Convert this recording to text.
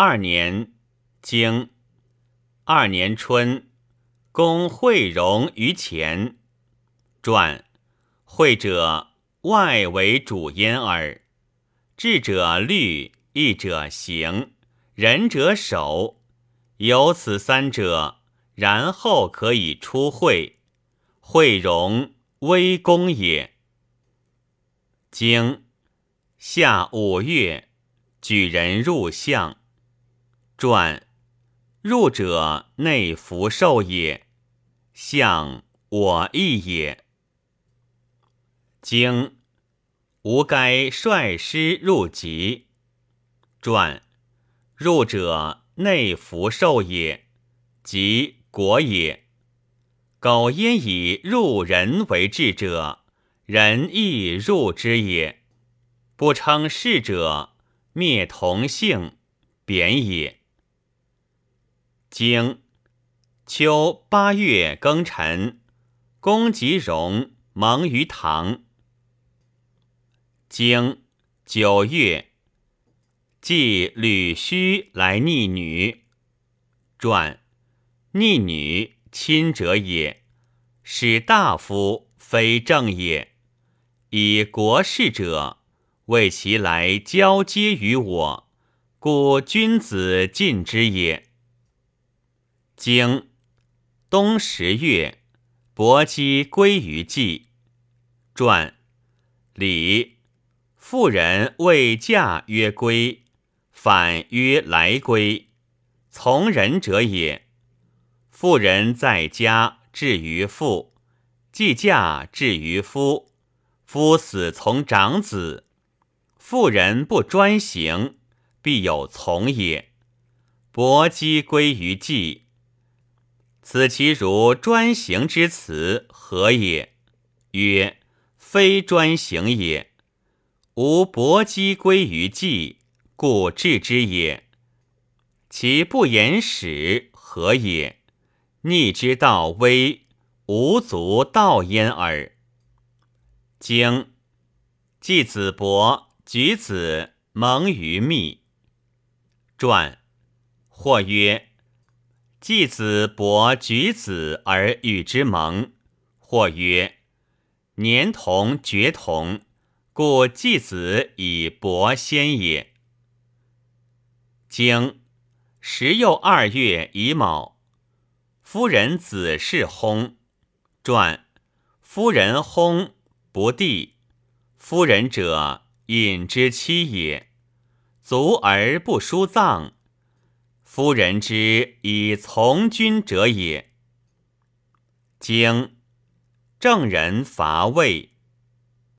二年，经二年春，公惠荣于前。传惠者，外为主焉耳。智者虑，义者行，仁者守。有此三者，然后可以出惠。惠荣，微公也。经夏五月，举人入相。传入者内福寿也，相我义也。经吾该率师入籍。传入者内福寿也，即国也。苟因以入人为治者，人亦入之也。不称事者，灭同姓，贬也。经秋八月庚辰，公吉荣蒙于堂。经九月，祭吕须来逆女。传逆女亲者也，使大夫非正也。以国事者，为其来交接于我，故君子尽之也。经冬十月，伯姬归于季。传礼，妇人未嫁曰归，反曰来归。从人者也。妇人在家至于妇，既嫁至于夫。夫死从长子，妇人不专行，必有从也。伯姬归于季。此其如专行之辞何也？曰：非专行也。吾薄姬归于季，故治之也。其不言始何也？逆之道微，无足道焉耳。经季子伯举子蒙于密。传或曰。季子伯举子而与之盟，或曰：年同绝同，故季子以伯先也。经时又二月乙卯，夫人子氏薨。传夫人薨不弟，夫人者隐之妻也，卒而不书葬。夫人之以从军者也。经正人伐魏。